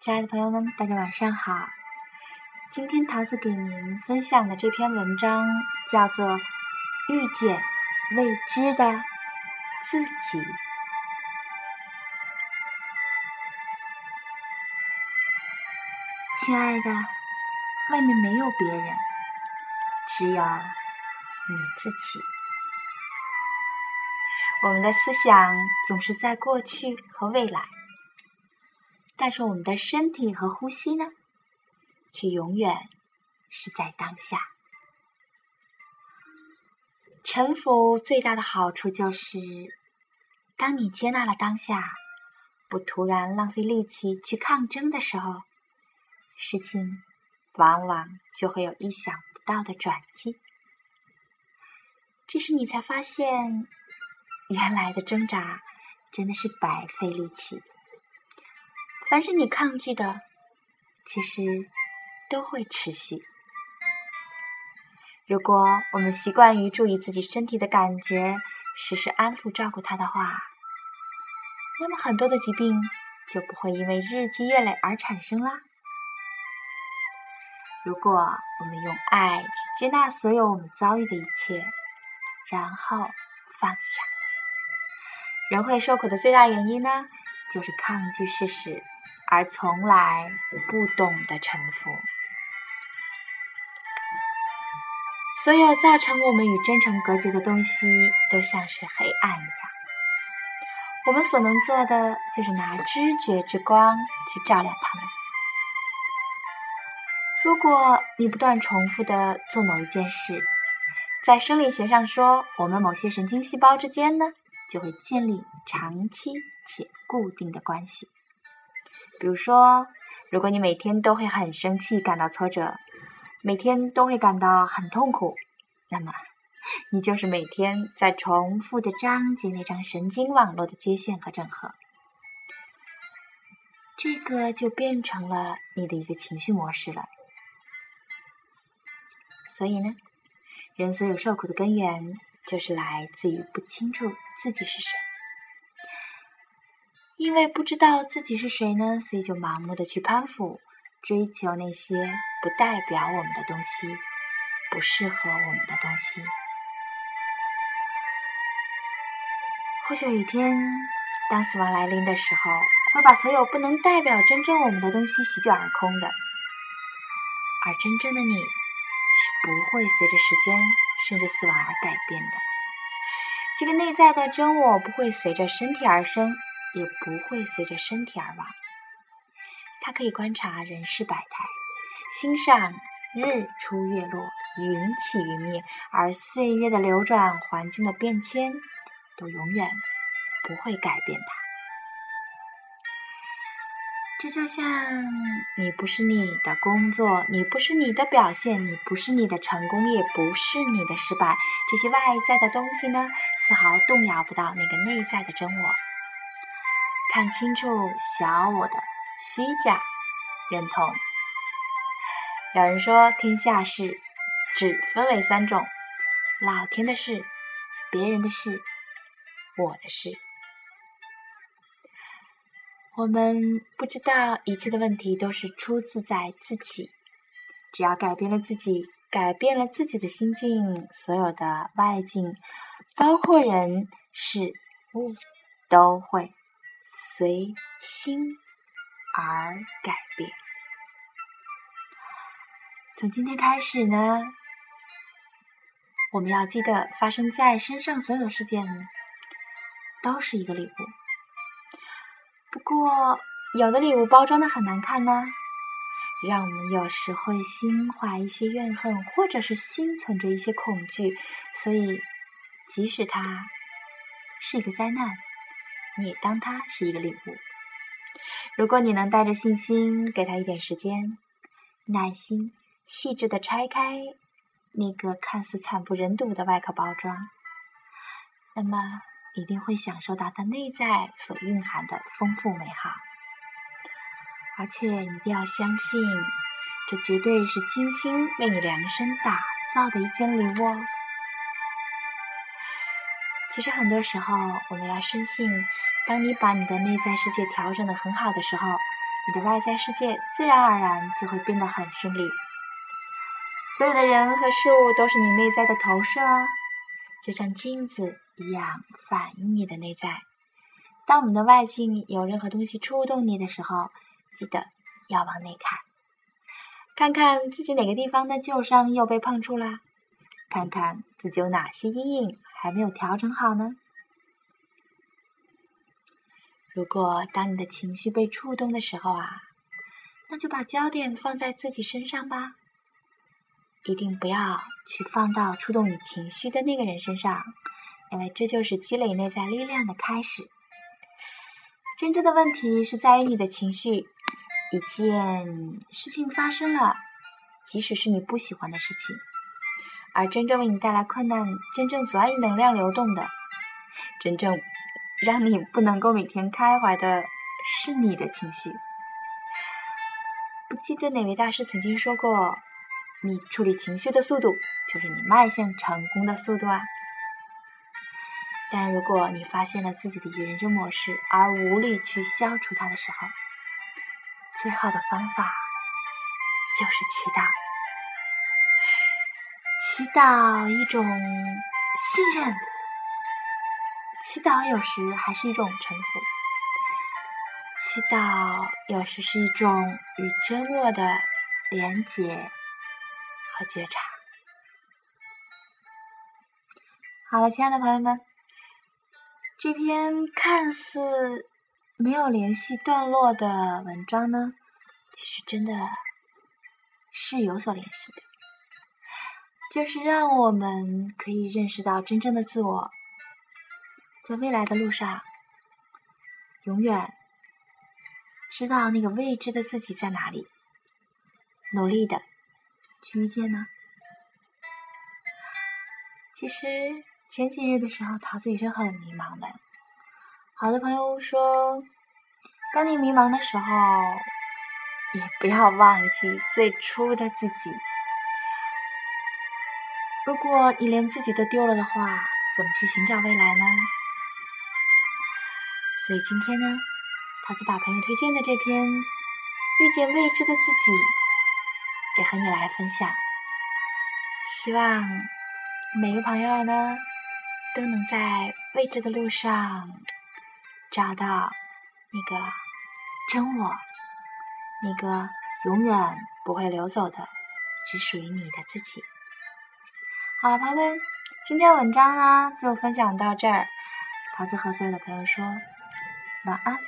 亲爱的朋友们，大家晚上好。今天桃子给您分享的这篇文章叫做《遇见未知的自己》。亲爱的，外面没有别人，只有你自己。我们的思想总是在过去和未来。但是我们的身体和呼吸呢，却永远是在当下。沉浮最大的好处就是，当你接纳了当下，不突然浪费力气去抗争的时候，事情往往就会有意想不到的转机。这时你才发现，原来的挣扎真的是白费力气。凡是你抗拒的，其实都会持续。如果我们习惯于注意自己身体的感觉，时时安抚照顾它的话，那么很多的疾病就不会因为日积月累而产生啦。如果我们用爱去接纳所有我们遭遇的一切，然后放下，人会受苦的最大原因呢，就是抗拒事实。而从来不懂得臣服，所有造成我们与真诚隔绝的东西，都像是黑暗一样。我们所能做的，就是拿知觉之光去照亮它们。如果你不断重复的做某一件事，在生理学上说，我们某些神经细胞之间呢，就会建立长期且固定的关系。比如说，如果你每天都会很生气、感到挫折，每天都会感到很痛苦，那么你就是每天在重复的章节那张神经网络的接线和整合，这个就变成了你的一个情绪模式了。所以呢，人所有受苦的根源，就是来自于不清楚自己是谁。因为不知道自己是谁呢，所以就盲目的去攀附、追求那些不代表我们的东西，不适合我们的东西。或许有一天，当死亡来临的时候，会把所有不能代表真正我们的东西席卷而空的。而真正的你，是不会随着时间甚至死亡而改变的。这个内在的真我，不会随着身体而生。也不会随着身体而亡。它可以观察人世百态，欣赏日出月落、云起云灭，而岁月的流转、环境的变迁，都永远不会改变它。这就像你不是你的工作，你不是你的表现，你不是你的成功，也不是你的失败。这些外在的东西呢，丝毫动摇不到那个内在的真我。看清楚小我的虚假认同。有人说，天下事只分为三种：老天的事、别人的事、我的事。我们不知道一切的问题都是出自在自己。只要改变了自己，改变了自己的心境，所有的外境，包括人事物，都会。随心而改变。从今天开始呢，我们要记得，发生在身上所有的事件都是一个礼物。不过，有的礼物包装的很难看呢，让我们有时会心怀一些怨恨，或者是心存着一些恐惧。所以，即使它是一个灾难。你当它是一个礼物。如果你能带着信心，给他一点时间，耐心、细致的拆开那个看似惨不忍睹的外壳包装，那么一定会享受到它内在所蕴含的丰富美好。而且你一定要相信，这绝对是精心为你量身打造的一件礼物哦。其实很多时候，我们要深信。当你把你的内在世界调整的很好的时候，你的外在世界自然而然就会变得很顺利。所有的人和事物都是你内在的投射哦，就像镜子一样反映你的内在。当我们的外境有任何东西触动你的时候，记得要往内看，看看自己哪个地方的旧伤又被碰触了，看看自己有哪些阴影还没有调整好呢？如果当你的情绪被触动的时候啊，那就把焦点放在自己身上吧，一定不要去放到触动你情绪的那个人身上，因为这就是积累内在力量的开始。真正的问题是在于你的情绪。一件事情发生了，即使是你不喜欢的事情，而真正为你带来困难、真正阻碍你能量流动的、真正让你不能够每天开怀的，是你的情绪。不记得哪位大师曾经说过：“你处理情绪的速度，就是你迈向成功的速度啊。”但如果你发现了自己的人生模式而无力去消除它的时候，最好的方法就是祈祷，祈祷一种信任，祈祷有时还是一种臣服，祈祷有时是一种与真我的连结和觉察。好了，亲爱的朋友们。这篇看似没有联系段落的文章呢，其实真的是有所联系的，就是让我们可以认识到真正的自我，在未来的路上，永远知道那个未知的自己在哪里，努力的去遇见呢。其实。前几日的时候，桃子也是很迷茫的。好的朋友说，当你迷茫的时候，也不要忘记最初的自己。如果你连自己都丢了的话，怎么去寻找未来呢？所以今天呢，桃子把朋友推荐的这篇《遇见未知的自己》也和你来分享。希望每个朋友呢。都能在未知的路上找到那个真我，那个永远不会流走的、只属于你的自己。好了，朋友们，今天文章呢就分享到这儿。桃子和所有的朋友说晚安。